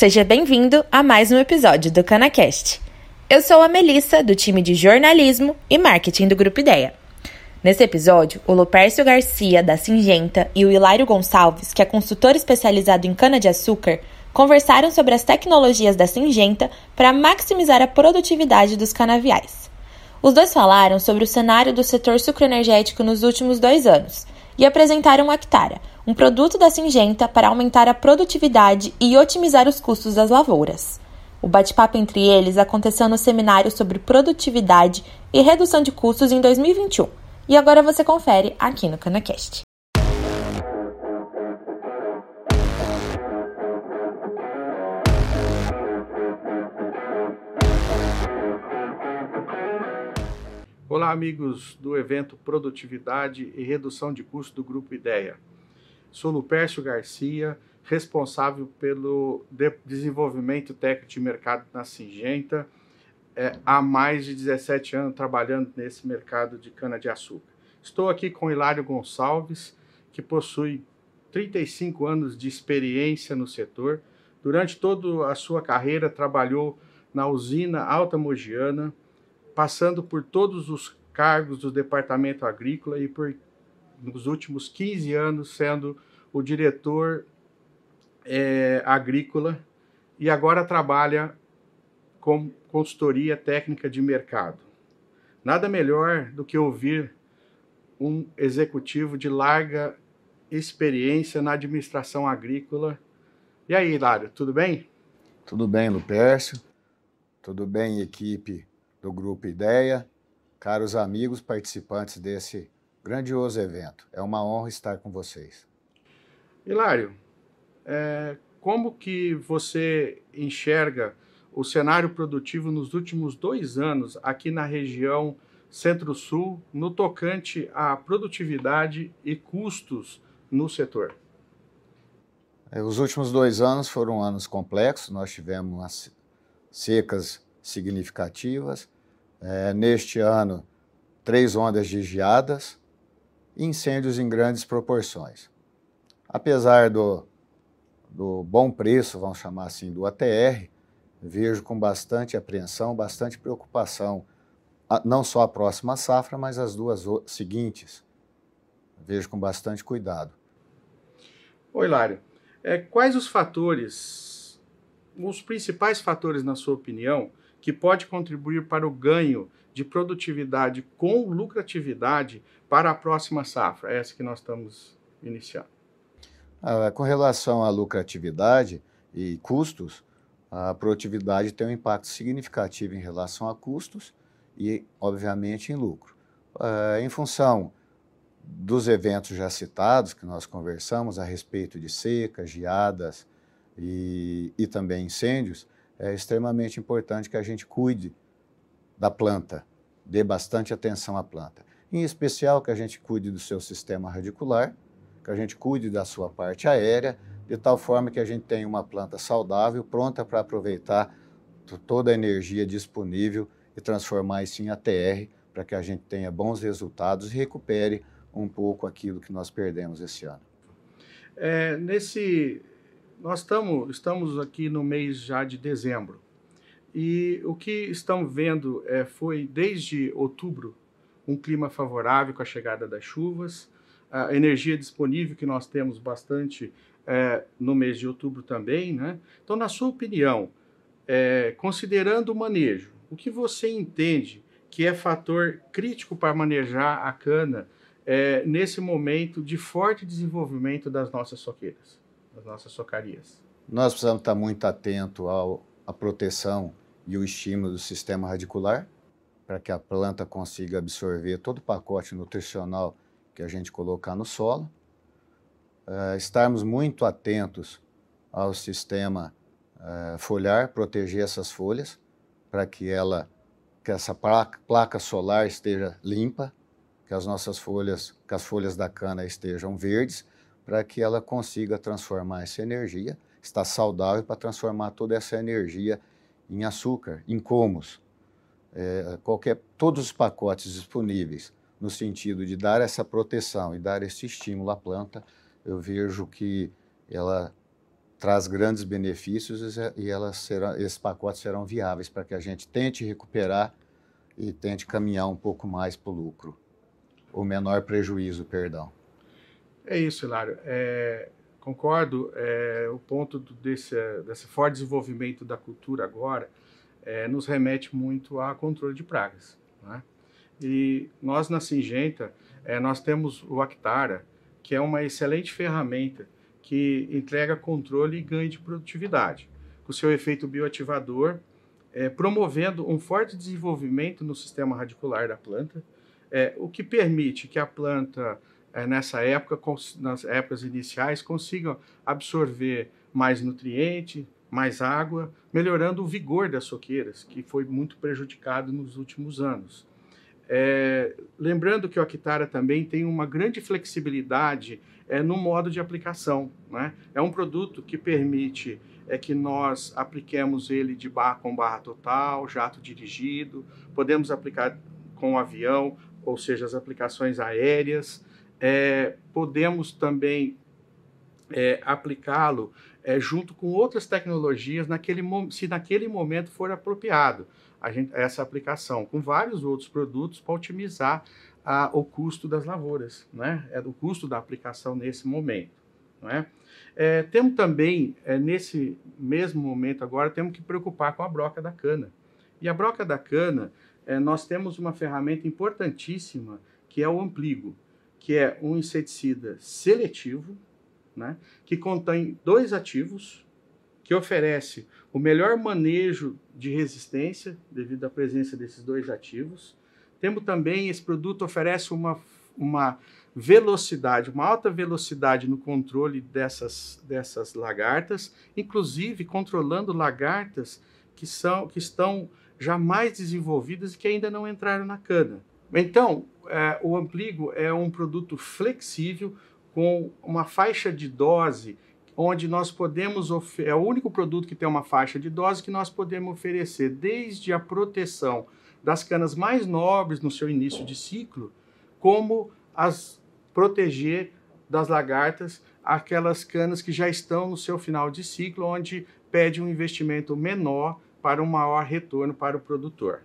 seja bem-vindo a mais um episódio do CanaCast. Eu sou a Melissa, do time de jornalismo e marketing do Grupo Ideia. Nesse episódio, o Lupércio Garcia, da Singenta, e o Hilário Gonçalves, que é consultor especializado em cana-de-açúcar, conversaram sobre as tecnologias da Singenta para maximizar a produtividade dos canaviais. Os dois falaram sobre o cenário do setor sucroenergético nos últimos dois anos e apresentaram o Actara, um produto da Singenta para aumentar a produtividade e otimizar os custos das lavouras. O bate-papo entre eles aconteceu no seminário sobre produtividade e redução de custos em 2021. E agora você confere aqui no CanaCast. Olá, amigos do evento Produtividade e Redução de Custo do Grupo Ideia. Sou Lupércio Garcia, responsável pelo de desenvolvimento técnico de mercado na Singenta, é, há mais de 17 anos trabalhando nesse mercado de cana-de-açúcar. Estou aqui com Hilário Gonçalves, que possui 35 anos de experiência no setor. Durante toda a sua carreira, trabalhou na usina Alta Mogiana, passando por todos os cargos do Departamento Agrícola e por nos últimos 15 anos sendo o diretor é, agrícola e agora trabalha com consultoria técnica de mercado. Nada melhor do que ouvir um executivo de larga experiência na administração agrícola. E aí, Hilário, tudo bem? Tudo bem, Lupércio. Tudo bem, equipe do Grupo Ideia. Caros amigos participantes desse grandioso evento. É uma honra estar com vocês. Hilário, é, como que você enxerga o cenário produtivo nos últimos dois anos aqui na região Centro-Sul, no tocante à produtividade e custos no setor? É, os últimos dois anos foram anos complexos, nós tivemos secas significativas. É, neste ano, três ondas de geadas, incêndios em grandes proporções. Apesar do, do bom preço, vamos chamar assim, do ATR, vejo com bastante apreensão, bastante preocupação, não só a próxima safra, mas as duas seguintes. Vejo com bastante cuidado. Oi, Lário. É, quais os fatores, os principais fatores, na sua opinião, que pode contribuir para o ganho de produtividade com lucratividade para a próxima safra, essa que nós estamos iniciando? Ah, com relação à lucratividade e custos, a produtividade tem um impacto significativo em relação a custos e, obviamente, em lucro. Ah, em função dos eventos já citados, que nós conversamos a respeito de secas, geadas e, e também incêndios, é extremamente importante que a gente cuide da planta, dê bastante atenção à planta. Em especial que a gente cuide do seu sistema radicular, que a gente cuide da sua parte aérea, de tal forma que a gente tenha uma planta saudável, pronta para aproveitar toda a energia disponível e transformar isso em ATR, para que a gente tenha bons resultados e recupere um pouco aquilo que nós perdemos esse ano. É, nesse nós estamos, estamos aqui no mês já de dezembro e o que estamos vendo é, foi desde outubro um clima favorável com a chegada das chuvas, a energia disponível que nós temos bastante é, no mês de outubro também, né? Então, na sua opinião, é, considerando o manejo, o que você entende que é fator crítico para manejar a cana é, nesse momento de forte desenvolvimento das nossas soqueiras? Das nossas socarias. Nós precisamos estar muito atento à proteção e o estímulo do sistema radicular, para que a planta consiga absorver todo o pacote nutricional que a gente colocar no solo. Uh, estarmos muito atentos ao sistema uh, foliar, proteger essas folhas, para que ela, que essa placa, placa solar esteja limpa, que as nossas folhas, que as folhas da cana estejam verdes, para que ela consiga transformar essa energia, está saudável para transformar toda essa energia em açúcar, em comos. É, qualquer, todos os pacotes disponíveis no sentido de dar essa proteção e dar esse estímulo à planta, eu vejo que ela traz grandes benefícios e elas serão, esses pacotes serão viáveis para que a gente tente recuperar e tente caminhar um pouco mais para o lucro, o menor prejuízo, perdão. É isso, Hilário. É, concordo. É, o ponto desse, desse forte desenvolvimento da cultura agora é, nos remete muito a controle de pragas. Né? E nós na Singenta, é, nós temos o Actara, que é uma excelente ferramenta que entrega controle e ganho de produtividade, com seu efeito bioativador, é, promovendo um forte desenvolvimento no sistema radicular da planta, é, o que permite que a planta, é, nessa época, nas épocas iniciais, consiga absorver mais nutriente, mais água, melhorando o vigor das soqueiras, que foi muito prejudicado nos últimos anos. É, lembrando que o Actara também tem uma grande flexibilidade é, no modo de aplicação. Né? É um produto que permite é, que nós apliquemos ele de barra com barra total, jato dirigido, podemos aplicar com avião, ou seja, as aplicações aéreas. É, podemos também é, aplicá-lo é, junto com outras tecnologias naquele, se naquele momento for apropriado gente, essa aplicação, com vários outros produtos para otimizar a, o custo das lavouras, né? é o custo da aplicação nesse momento. Né? É, temos também, é, nesse mesmo momento agora, temos que preocupar com a broca da cana. E a broca da cana, é, nós temos uma ferramenta importantíssima, que é o Ampligo, que é um inseticida seletivo, né, que contém dois ativos, que oferece o melhor manejo de resistência devido à presença desses dois ativos. Temos também, esse produto oferece uma, uma velocidade, uma alta velocidade no controle dessas, dessas lagartas, inclusive controlando lagartas que, são, que estão já mais desenvolvidas e que ainda não entraram na cana. Então, é, o Ampligo é um produto flexível com uma faixa de dose onde nós podemos é o único produto que tem uma faixa de dose que nós podemos oferecer desde a proteção das canas mais nobres no seu início de ciclo, como as proteger das lagartas aquelas canas que já estão no seu final de ciclo, onde pede um investimento menor para um maior retorno para o produtor.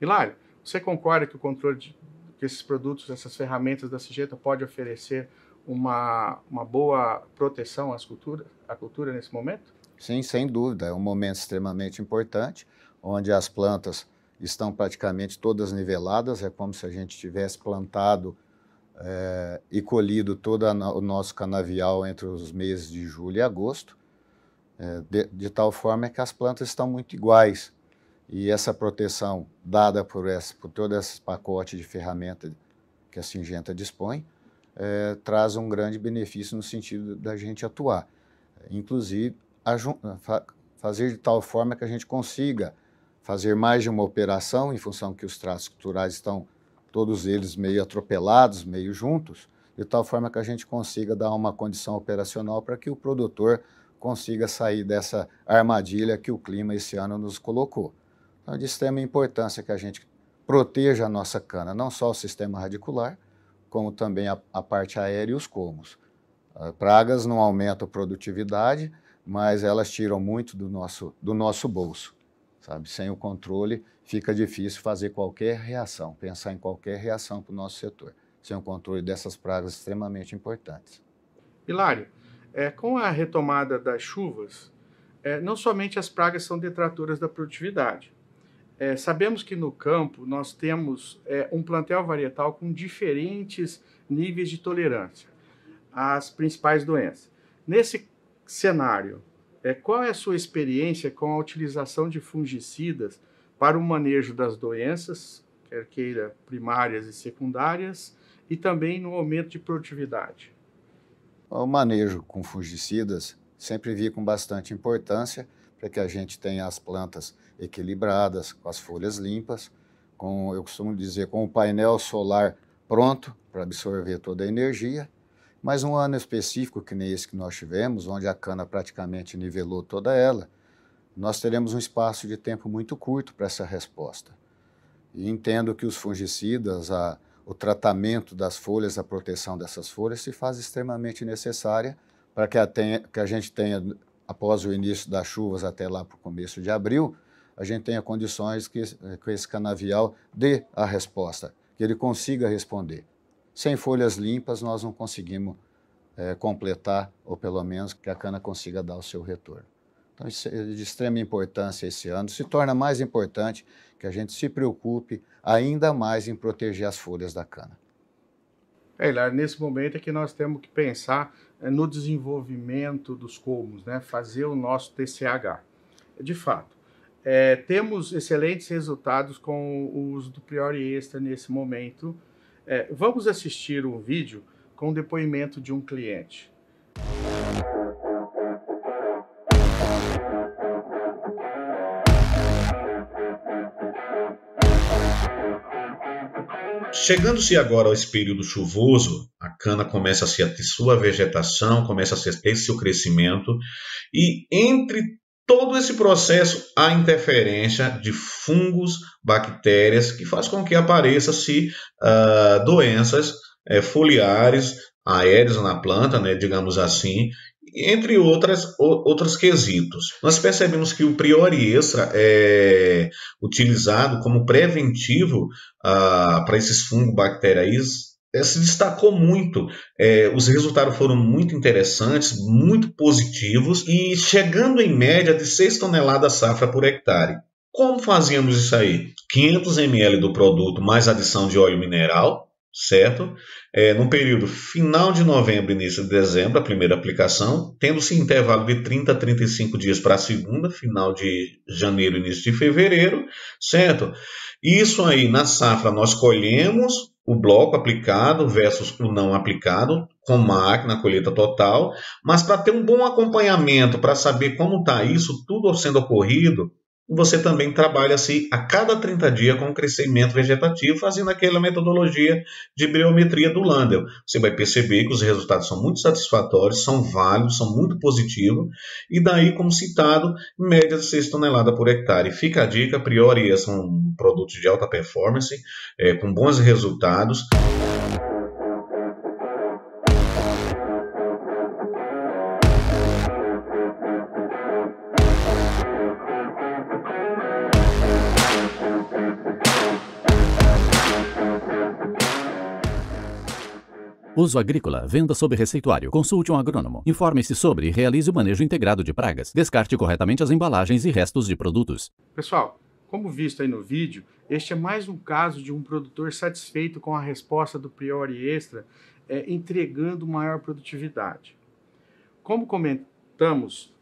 Hilário, você concorda que o controle de, que esses produtos, essas ferramentas da Sigeta pode oferecer uma, uma boa proteção às culturas, à cultura nesse momento? Sim, sem dúvida. É um momento extremamente importante, onde as plantas estão praticamente todas niveladas. É como se a gente tivesse plantado é, e colhido todo o nosso canavial entre os meses de julho e agosto, é, de, de, tal forma que as plantas estão muito iguais. E essa proteção dada por, essa, por todo esse pacote de ferramentas que a Singenta dispõe, é, traz um grande benefício no sentido da gente atuar. Inclusive, fa fazer de tal forma que a gente consiga fazer mais de uma operação, em função que os traços culturais estão todos eles meio atropelados, meio juntos, de tal forma que a gente consiga dar uma condição operacional para que o produtor consiga sair dessa armadilha que o clima esse ano nos colocou. Então, é de extrema importância que a gente proteja a nossa cana, não só o sistema radicular, como também a, a parte aérea e os colmos. Uh, pragas não aumentam a produtividade, mas elas tiram muito do nosso, do nosso bolso. Sabe? Sem o controle, fica difícil fazer qualquer reação, pensar em qualquer reação para o nosso setor, sem o controle dessas pragas extremamente importantes. Hilário, é, com a retomada das chuvas, é, não somente as pragas são detratoras da produtividade, é, sabemos que no campo nós temos é, um plantel varietal com diferentes níveis de tolerância às principais doenças. Nesse cenário, é, qual é a sua experiência com a utilização de fungicidas para o manejo das doenças, quer queira primárias e secundárias, e também no aumento de produtividade? O manejo com fungicidas sempre vi com bastante importância para que a gente tenha as plantas equilibradas, com as folhas limpas, com, eu costumo dizer, com o painel solar pronto para absorver toda a energia. Mas um ano específico, que nem esse que nós tivemos, onde a cana praticamente nivelou toda ela, nós teremos um espaço de tempo muito curto para essa resposta. E entendo que os fungicidas, a, o tratamento das folhas, a proteção dessas folhas se faz extremamente necessária para que a, tenha, que a gente tenha após o início das chuvas até lá para o começo de abril, a gente tenha condições que, que esse canavial dê a resposta, que ele consiga responder. Sem folhas limpas, nós não conseguimos é, completar, ou pelo menos que a cana consiga dar o seu retorno. Então, isso é de extrema importância esse ano. Se torna mais importante que a gente se preocupe ainda mais em proteger as folhas da cana. É, nesse momento é que nós temos que pensar é, no desenvolvimento dos colmos, né? fazer o nosso TCH. De fato, é, temos excelentes resultados com o uso do Priori Extra nesse momento. É, vamos assistir um vídeo com depoimento de um cliente. Chegando-se agora ao período chuvoso, a cana começa a ter sua vegetação, começa a ter seu crescimento, e entre todo esse processo há interferência de fungos, bactérias, que faz com que apareçam-se uh, doenças uh, foliares, aéreas na planta, né, digamos assim, entre outras, outros quesitos. Nós percebemos que o priori extra é utilizado como preventivo ah, para esses fungos bacteriais é, se destacou muito. É, os resultados foram muito interessantes, muito positivos e chegando em média de 6 toneladas safra por hectare. Como fazíamos isso aí? 500 ml do produto mais adição de óleo mineral, certo? É, no período final de novembro, início de dezembro, a primeira aplicação, tendo-se intervalo de 30 a 35 dias para a segunda, final de janeiro, início de fevereiro, certo? Isso aí, na safra, nós colhemos o bloco aplicado versus o não aplicado, com máquina, colheita total, mas para ter um bom acompanhamento, para saber como está isso tudo sendo ocorrido, você também trabalha-se a cada 30 dias com crescimento vegetativo, fazendo aquela metodologia de biometria do Landel. Você vai perceber que os resultados são muito satisfatórios, são válidos, são muito positivos, e daí, como citado, média de 6 toneladas por hectare. Fica a dica, a priori, são produtos de alta performance, é, com bons resultados. Uso agrícola, venda sob receituário. Consulte um agrônomo. Informe-se sobre e realize o manejo integrado de pragas. Descarte corretamente as embalagens e restos de produtos. Pessoal, como visto aí no vídeo, este é mais um caso de um produtor satisfeito com a resposta do Priori Extra, é, entregando maior produtividade. Como comentamos,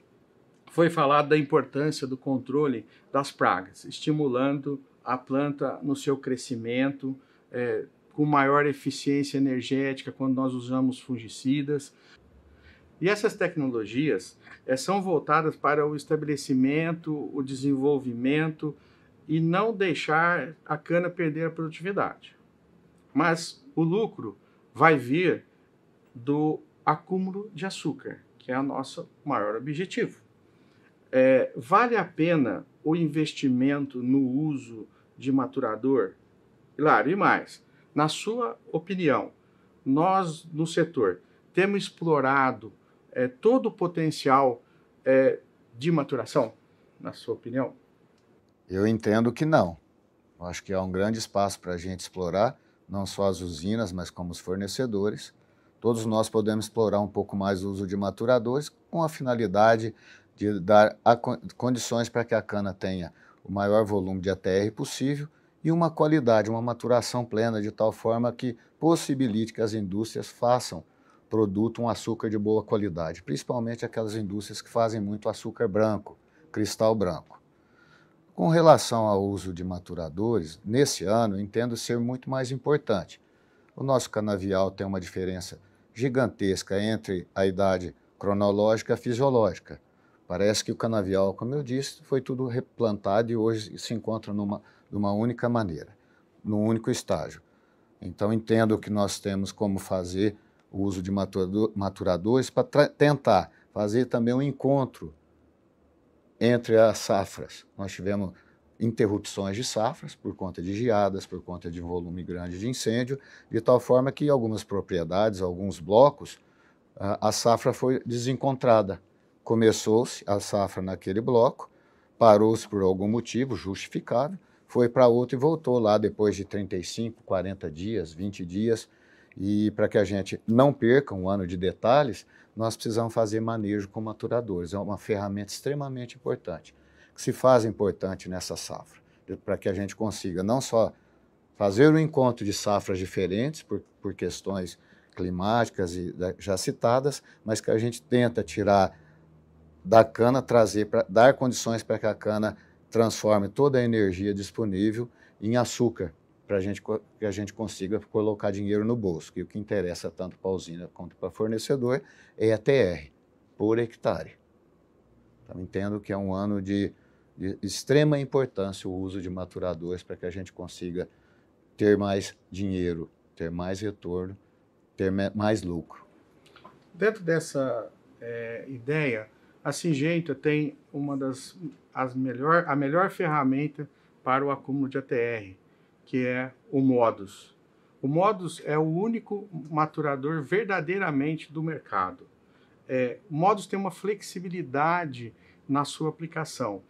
foi falado da importância do controle das pragas, estimulando a planta no seu crescimento, é, com maior eficiência energética quando nós usamos fungicidas. E essas tecnologias é, são voltadas para o estabelecimento, o desenvolvimento e não deixar a cana perder a produtividade. Mas o lucro vai vir do acúmulo de açúcar, que é o nosso maior objetivo. É, vale a pena o investimento no uso de maturador? Claro, e mais, na sua opinião, nós no setor temos explorado é, todo o potencial é, de maturação, na sua opinião? Eu entendo que não. Eu acho que há um grande espaço para a gente explorar, não só as usinas, mas como os fornecedores. Todos nós podemos explorar um pouco mais o uso de maturadores com a finalidade de dar condições para que a cana tenha o maior volume de ATR possível e uma qualidade, uma maturação plena, de tal forma que possibilite que as indústrias façam produto um açúcar de boa qualidade, principalmente aquelas indústrias que fazem muito açúcar branco, cristal branco. Com relação ao uso de maturadores, nesse ano entendo ser muito mais importante. O nosso canavial tem uma diferença gigantesca entre a idade cronológica e fisiológica. Parece que o canavial, como eu disse, foi tudo replantado e hoje se encontra numa de uma única maneira, num único estágio. Então, entendo que nós temos como fazer o uso de maturadores para tentar fazer também um encontro entre as safras. Nós tivemos interrupções de safras por conta de geadas, por conta de um volume grande de incêndio, de tal forma que algumas propriedades, alguns blocos, a safra foi desencontrada. começou-se a safra naquele bloco, parou-se por algum motivo justificável, foi para outro e voltou lá depois de 35, 40 dias, 20 dias. E para que a gente não perca um ano de detalhes, nós precisamos fazer manejo com maturadores. É uma ferramenta extremamente importante, que se faz importante nessa safra, para que a gente consiga não só fazer o um encontro de safras diferentes, por, por questões climáticas e já citadas, mas que a gente tenta tirar da cana, trazer, para dar condições para que a cana transforme toda a energia disponível em açúcar, para que a gente consiga colocar dinheiro no bolso, que o que interessa tanto para a usina quanto para o fornecedor é a TR, por hectare. Então, entendo que é um ano de, de extrema importância o uso de maturadores para que a gente consiga ter mais dinheiro, ter mais retorno, ter mais lucro. Dentro dessa é, ideia, a Singenta tem uma das as melhor, a melhor ferramenta para o acúmulo de ATR, que é o Modus. O Modus é o único maturador verdadeiramente do mercado. É, o Modus tem uma flexibilidade na sua aplicação.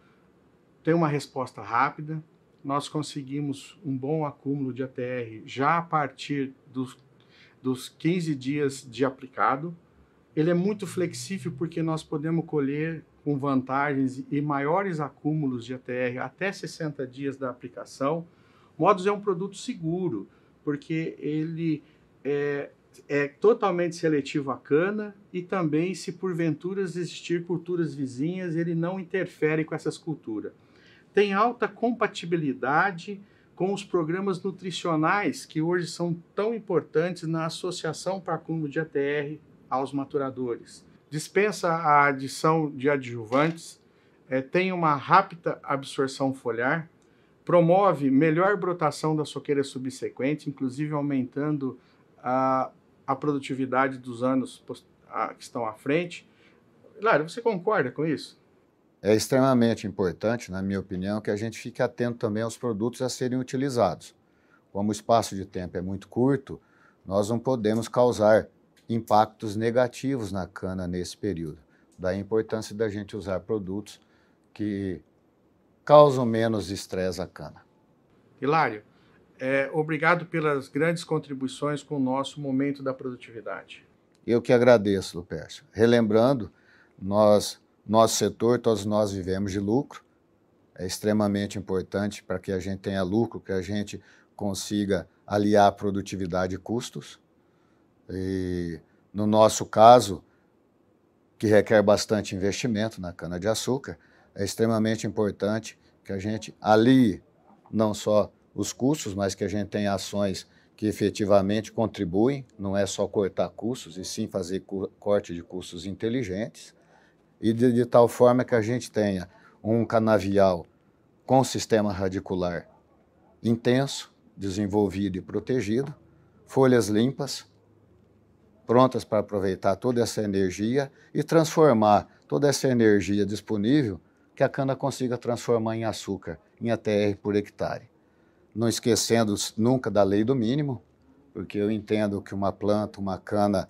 Tem uma resposta rápida, nós conseguimos um bom acúmulo de ATR já a partir dos, dos 15 dias de aplicado. Ele é muito flexível porque nós podemos colher com vantagens e maiores acúmulos de ATR até 60 dias da aplicação. Modus é um produto seguro, porque ele é, é totalmente seletivo à cana e também, se porventura existir culturas vizinhas, ele não interfere com essas culturas tem alta compatibilidade com os programas nutricionais que hoje são tão importantes na associação para acúmulo de ATR aos maturadores. Dispensa a adição de adjuvantes, é, tem uma rápida absorção foliar, promove melhor brotação da soqueira subsequente, inclusive aumentando a, a produtividade dos anos que estão à frente. Lário, você concorda com isso? É extremamente importante, na minha opinião, que a gente fique atento também aos produtos a serem utilizados. Como o espaço de tempo é muito curto, nós não podemos causar impactos negativos na cana nesse período. Daí a importância da gente usar produtos que causam menos estresse à cana. Hilário, é, obrigado pelas grandes contribuições com o nosso momento da produtividade. Eu que agradeço, Lupércio. Relembrando, nós nosso setor, todos nós vivemos de lucro. É extremamente importante para que a gente tenha lucro, que a gente consiga aliar produtividade e custos. E no nosso caso, que requer bastante investimento na cana-de-açúcar, é extremamente importante que a gente alie não só os custos, mas que a gente tenha ações que efetivamente contribuem, não é só cortar custos, e sim fazer corte de custos inteligentes e de, de tal forma que a gente tenha um canavial com sistema radicular intenso, desenvolvido e protegido, folhas limpas, prontas para aproveitar toda essa energia e transformar toda essa energia disponível que a cana consiga transformar em açúcar, em ATR por hectare. Não esquecendo nunca da lei do mínimo, porque eu entendo que uma planta, uma cana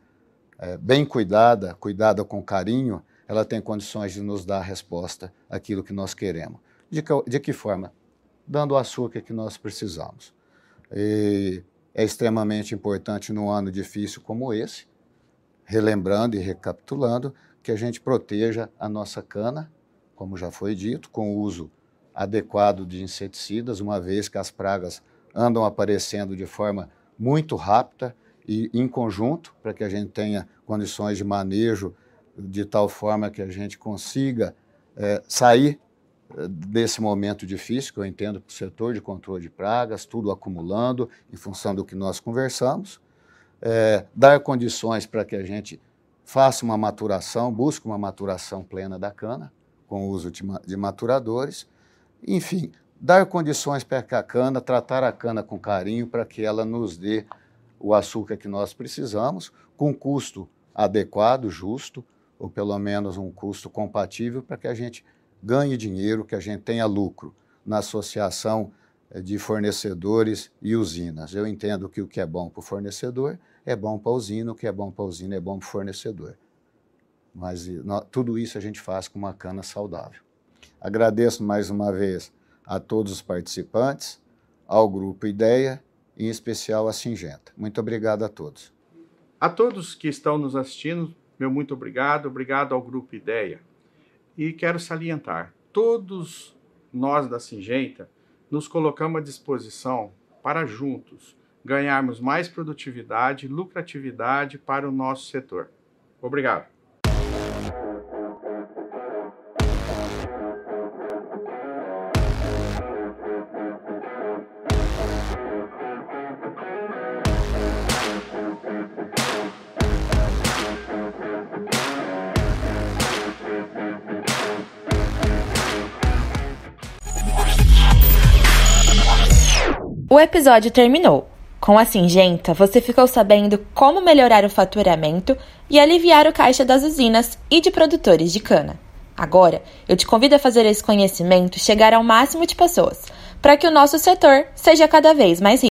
é, bem cuidada, cuidada com carinho, ela tem condições de nos dar a resposta àquilo que nós queremos. De que, de que forma? Dando o açúcar que nós precisamos. E é extremamente importante num ano difícil como esse, relembrando e recapitulando, que a gente proteja a nossa cana, como já foi dito, com o uso adequado de inseticidas, uma vez que as pragas andam aparecendo de forma muito rápida e em conjunto, para que a gente tenha condições de manejo de tal forma que a gente consiga é, sair desse momento difícil que eu entendo para o setor de controle de pragas, tudo acumulando em função do que nós conversamos, é, dar condições para que a gente faça uma maturação, busque uma maturação plena da cana, com o uso de, de maturadores, enfim, dar condições para que a cana, tratar a cana com carinho para que ela nos dê o açúcar que nós precisamos, com custo adequado, justo, ou pelo menos um custo compatível para que a gente ganhe dinheiro, que a gente tenha lucro na associação eh, de fornecedores e usinas. Eu entendo que o que é bom para o fornecedor é bom para a usina, o que é bom para a usina é bom para o fornecedor. mas tudo isso a gente faz com uma cana saudável. Agradeço mais uma vez a todos os participantes, ao Grupo Ideia, em especial a Singenta. Muito obrigado a todos. A todos que estão nos assistindo, meu muito obrigado, obrigado ao Grupo Ideia. E quero salientar, todos nós da Singenta nos colocamos à disposição para juntos ganharmos mais produtividade e lucratividade para o nosso setor. Obrigado. Episódio terminou. Com a Singenta, você ficou sabendo como melhorar o faturamento e aliviar o caixa das usinas e de produtores de cana. Agora, eu te convido a fazer esse conhecimento chegar ao máximo de pessoas, para que o nosso setor seja cada vez mais rico.